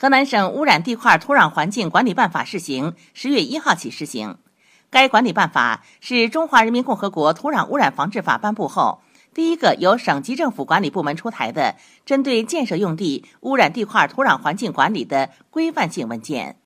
河南省污染地块土壤环境管理办法试行，十月一号起施行。该管理办法是中华人民共和国土壤污染防治法颁布后，第一个由省级政府管理部门出台的针对建设用地污染地块土壤环境管理的规范性文件。